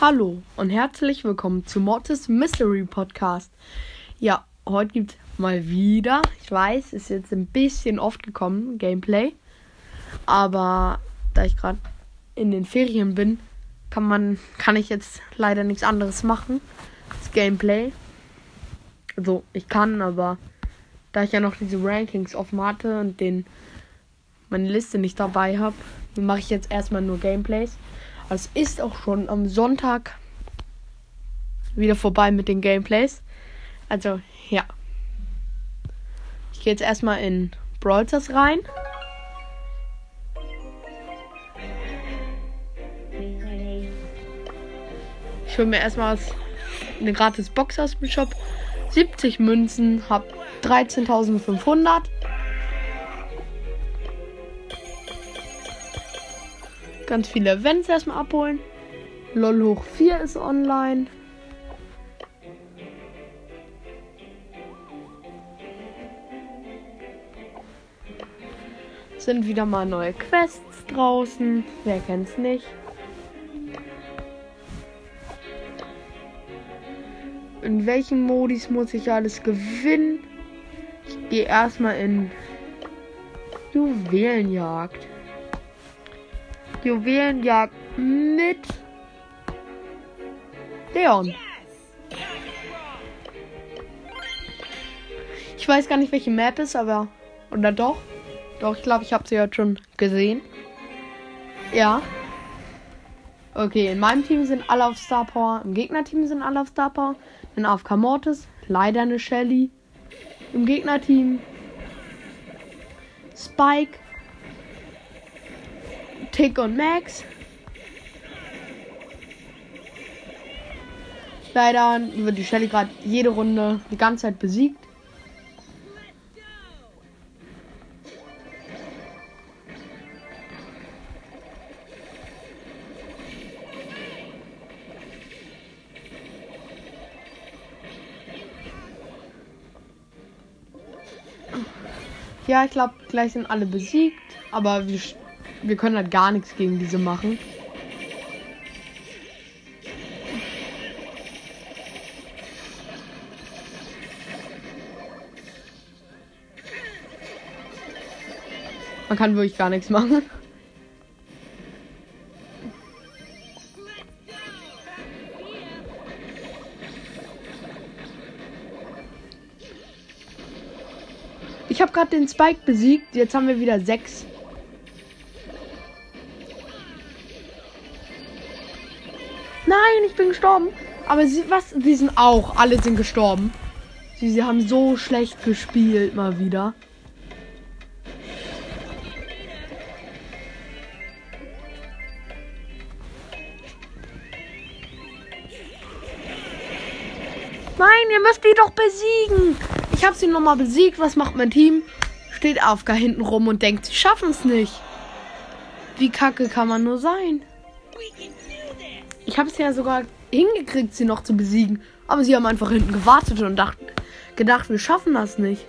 Hallo und herzlich willkommen zu Mortis Mystery Podcast. Ja, heute gibt mal wieder, ich weiß, ist jetzt ein bisschen oft gekommen, Gameplay. Aber da ich gerade in den Ferien bin, kann man, kann ich jetzt leider nichts anderes machen als Gameplay. Also ich kann, aber da ich ja noch diese Rankings offen hatte und den meine Liste nicht dabei habe, mache ich jetzt erstmal nur Gameplays. Es ist auch schon am Sonntag wieder vorbei mit den Gameplays. Also, ja. Ich gehe jetzt erstmal in Brawl rein. Ich hole mir erstmal eine gratis Box aus dem Shop. 70 Münzen, hab 13.500. Ganz viele Events erstmal abholen. LOL hoch 4 ist online. Sind wieder mal neue Quests draußen. Wer kennt's nicht? In welchen Modis muss ich alles gewinnen? Ich gehe erstmal in Juwelenjagd. Juwelenjagd mit Leon. Ich weiß gar nicht, welche Map ist, aber. Oder doch? Doch, ich glaube, ich habe sie heute schon gesehen. Ja. Okay, in meinem Team sind alle auf Star Power. Im Gegnerteam sind alle auf Star Power. Dann auf Mortis. Leider eine Shelly. Im Gegnerteam Spike. Tick und Max. Leider wird die Shelly gerade jede Runde die ganze Zeit besiegt. Ja, ich glaube, gleich sind alle besiegt, aber wir wir können halt gar nichts gegen diese machen. Man kann wirklich gar nichts machen. Ich habe gerade den Spike besiegt. Jetzt haben wir wieder sechs. Gestorben. Aber sie, was? Sie sind auch. Alle sind gestorben. Sie, sie haben so schlecht gespielt, mal wieder. Nein, ihr müsst die doch besiegen. Ich habe sie nochmal besiegt. Was macht mein Team? Steht AFK hinten rum und denkt, sie schaffen es nicht. Wie kacke kann man nur sein? Ich habe es ja sogar hingekriegt, sie noch zu besiegen. Aber sie haben einfach hinten gewartet und dacht, gedacht, wir schaffen das nicht.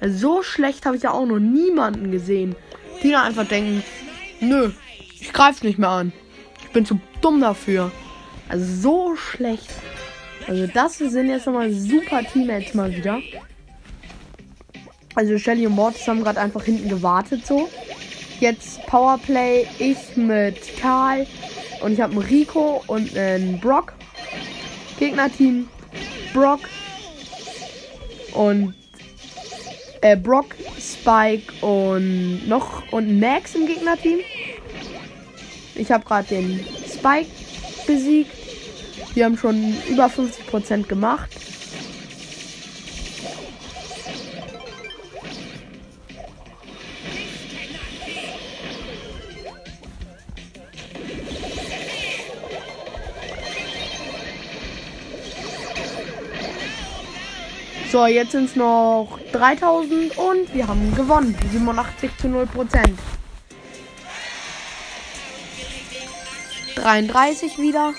Also so schlecht habe ich ja auch noch niemanden gesehen. Die dann einfach denken, nö, ich greife nicht mehr an. Ich bin zu dumm dafür. Also so schlecht. Also das sind jetzt nochmal super Teammates mal wieder. Also Shelly und Mortis haben gerade einfach hinten gewartet so. Jetzt Powerplay, ich mit Karl, und ich habe einen Rico und einen Brock. Gegnerteam Brock und äh, Brock, Spike und noch und Max im Gegnerteam. Ich habe gerade den Spike besiegt. Wir haben schon über 50% gemacht. So, jetzt sind es noch 3000 und wir haben gewonnen. 87 zu 0 Prozent. 33 wieder.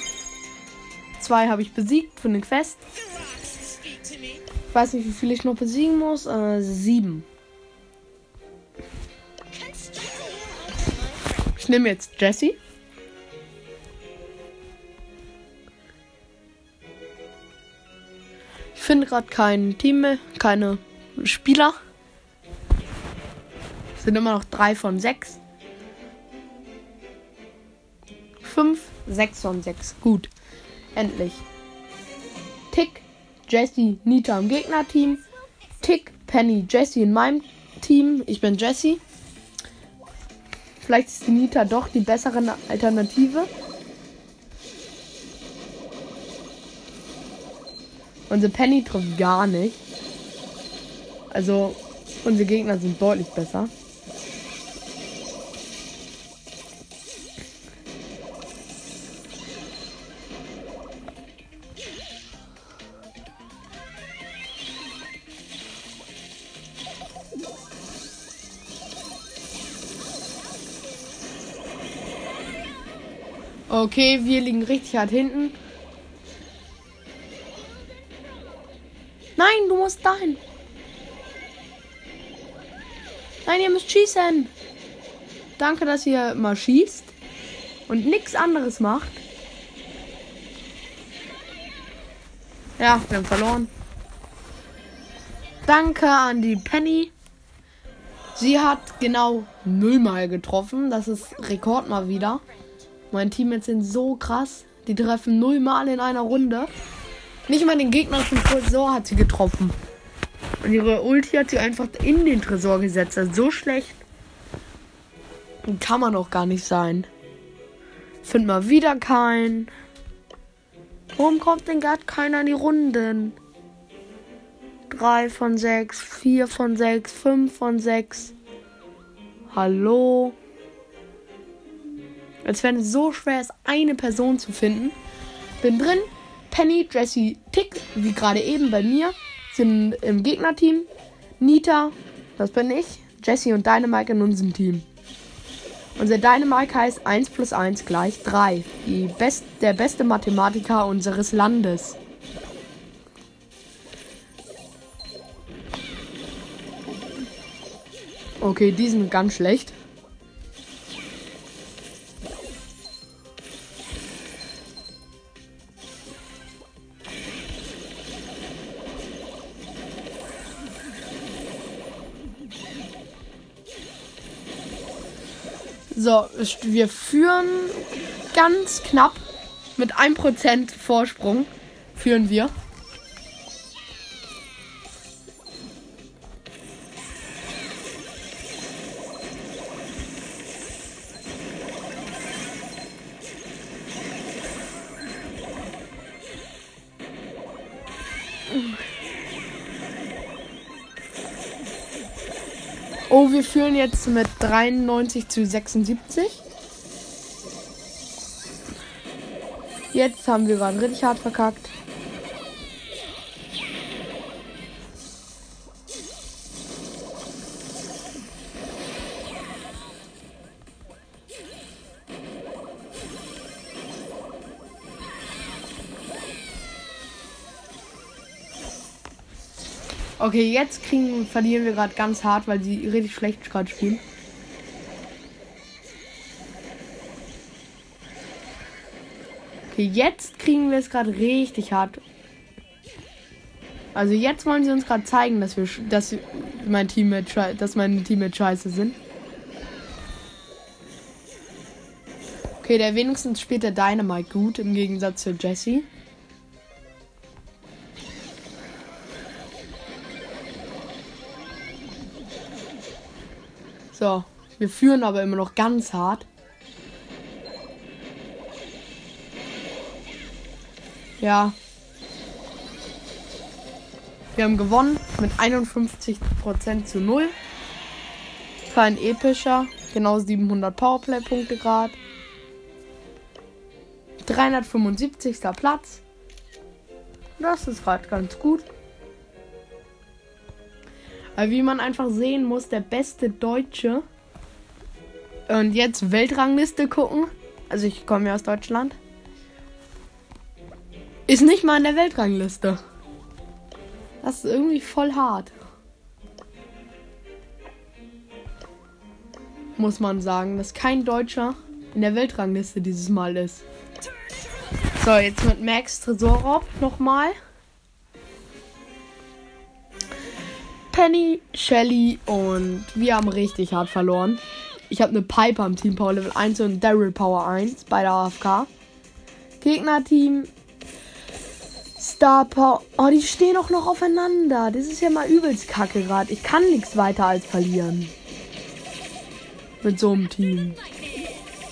Zwei habe ich besiegt für den Quest. Ich weiß nicht, wie viel ich noch besiegen muss. Äh, sieben. Ich nehme jetzt Jesse. Finde gerade kein Team mehr, keine Spieler. Sind immer noch drei von sechs. Fünf, sechs von sechs. Gut. Endlich. Tick, Jesse, Nita im Gegnerteam. Tick, Penny, Jesse in meinem Team. Ich bin Jesse. Vielleicht ist die Nita doch die bessere Alternative. Unsere Penny trifft gar nicht. Also, unsere Gegner sind deutlich besser. Okay, wir liegen richtig hart hinten. Dahin. Nein, ihr müsst schießen. Danke, dass ihr mal schießt und nichts anderes macht. Ja, wir haben verloren. Danke an die Penny. Sie hat genau nullmal getroffen. Das ist Rekord mal wieder. Mein Teammates sind so krass. Die treffen null Mal in einer Runde. Nicht mal den Gegner vom Tresor hat sie getroffen. Und ihre Ulti hat sie einfach in den Tresor gesetzt. Das ist so schlecht. Kann man auch gar nicht sein. Find mal wieder keinen. Warum kommt denn gerade keiner in die Runden? 3 von 6, 4 von 6, 5 von 6. Hallo? Als wenn es so schwer ist, eine Person zu finden. Bin drin. Penny, Jesse, Tick, wie gerade eben bei mir, sind im Gegnerteam. Nita, das bin ich. Jesse und Dynamike in unserem Team. Unser Dynamike heißt 1 plus 1 gleich 3. Die best, der beste Mathematiker unseres Landes. Okay, die sind ganz schlecht. So, wir führen ganz knapp mit 1% Vorsprung. Führen wir. Oh, wir führen jetzt mit 93 zu 76. Jetzt haben wir gerade richtig hart verkackt. Okay, jetzt kriegen, verlieren wir gerade ganz hart, weil sie richtig schlecht gerade spielen. Okay, jetzt kriegen wir es gerade richtig hart. Also jetzt wollen sie uns gerade zeigen, dass wir, dass mein Team, dass meine Teammates scheiße sind. Okay, der wenigstens spielt der Dynamite gut im Gegensatz zu Jesse. So, wir führen aber immer noch ganz hart. Ja. Wir haben gewonnen mit 51% zu 0. Kein epischer. Genau 700 Powerplay-Punkte gerade. 375. Platz. Das ist gerade ganz gut. Weil wie man einfach sehen muss, der beste Deutsche. Und jetzt Weltrangliste gucken. Also ich komme ja aus Deutschland. Ist nicht mal in der Weltrangliste. Das ist irgendwie voll hart. Muss man sagen, dass kein Deutscher in der Weltrangliste dieses Mal ist. So, jetzt mit Max Tresorraub nochmal. Penny, Shelly und wir haben richtig hart verloren. Ich habe eine Piper im Team Power Level 1 und Daryl Power 1 bei der AFK. Gegnerteam Star Power. Oh, die stehen auch noch aufeinander. Das ist ja mal übelst kacke gerade. Ich kann nichts weiter als verlieren. Mit so einem Team.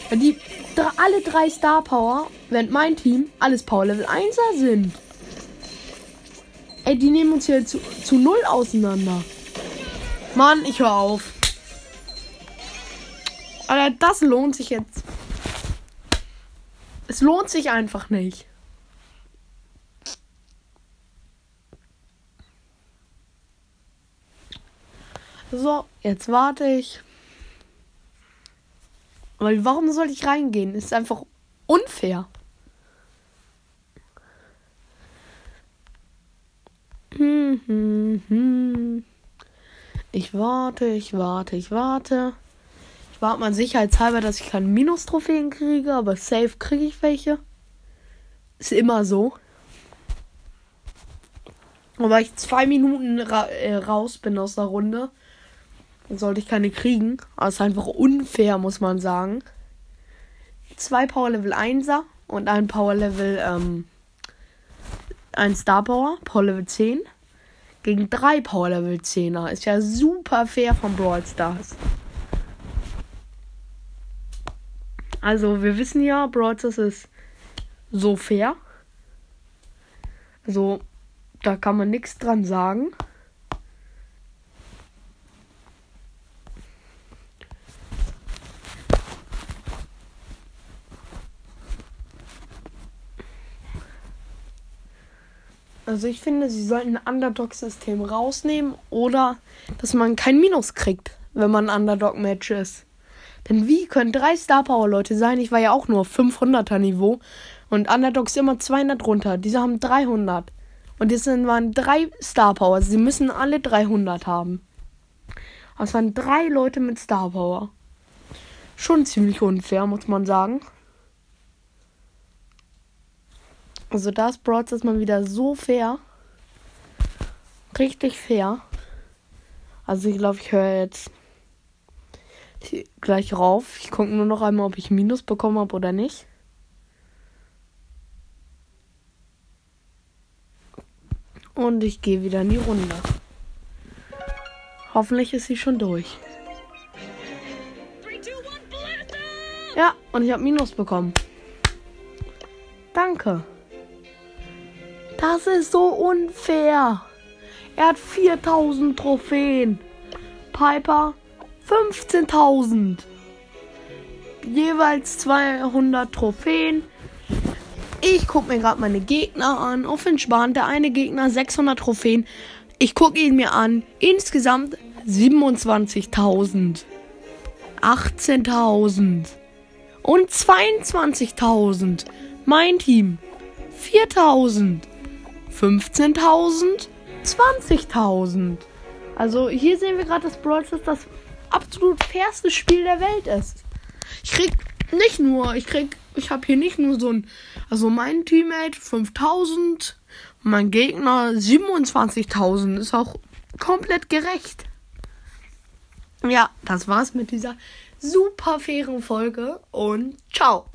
Wenn die alle drei Star Power, während mein Team alles Power Level 1er sind. Ey, die nehmen uns hier zu, zu null auseinander. Mann, ich höre auf. Alter, das lohnt sich jetzt. Es lohnt sich einfach nicht. So, jetzt warte ich. Weil warum soll ich reingehen? Ist einfach unfair. Hm, hm. Ich warte, ich warte, ich warte. Ich warte mal sicherheitshalber, dass ich keine Minus-Trophäen kriege, aber safe kriege ich welche. Ist immer so. Und weil ich zwei Minuten ra äh, raus bin aus der Runde, sollte ich keine kriegen. Aber ist einfach unfair, muss man sagen. Zwei Power Level 1er und ein Power Level ähm, ein Star Power, Power Level 10, gegen drei Power Level 10er. Ist ja super fair von Brawl Stars. Also, wir wissen ja, Brawl Stars ist so fair. Also, da kann man nichts dran sagen. Also ich finde, sie sollten ein Underdog-System rausnehmen oder dass man kein Minus kriegt, wenn man Underdog-Match ist. Denn wie können drei Star Power Leute sein? Ich war ja auch nur 500er Niveau und Underdogs immer 200 runter. Diese haben 300. Und jetzt waren drei Star Power. Sie müssen alle 300 haben. Aber es waren drei Leute mit Star Power. Schon ziemlich unfair, muss man sagen. Also da ist Brawl ist mal wieder so fair. Richtig fair. Also ich glaube, ich höre jetzt gleich rauf. Ich gucke nur noch einmal, ob ich Minus bekommen habe oder nicht. Und ich gehe wieder in die Runde. Hoffentlich ist sie schon durch. Ja, und ich habe Minus bekommen. Danke. Das ist so unfair. Er hat 4000 Trophäen. Piper 15.000. Jeweils 200 Trophäen. Ich gucke mir gerade meine Gegner an. Auf entspannt. Der eine Gegner 600 Trophäen. Ich gucke ihn mir an. Insgesamt 27.000. 18.000. Und 22.000. Mein Team 4.000. 15.000, 20.000. Also hier sehen wir gerade, dass Brawl Stars das absolut fairste Spiel der Welt ist. Ich krieg nicht nur, ich krieg, ich habe hier nicht nur so ein, also mein Teammate 5000, mein Gegner 27.000 ist auch komplett gerecht. Ja, das war's mit dieser super fairen Folge und ciao.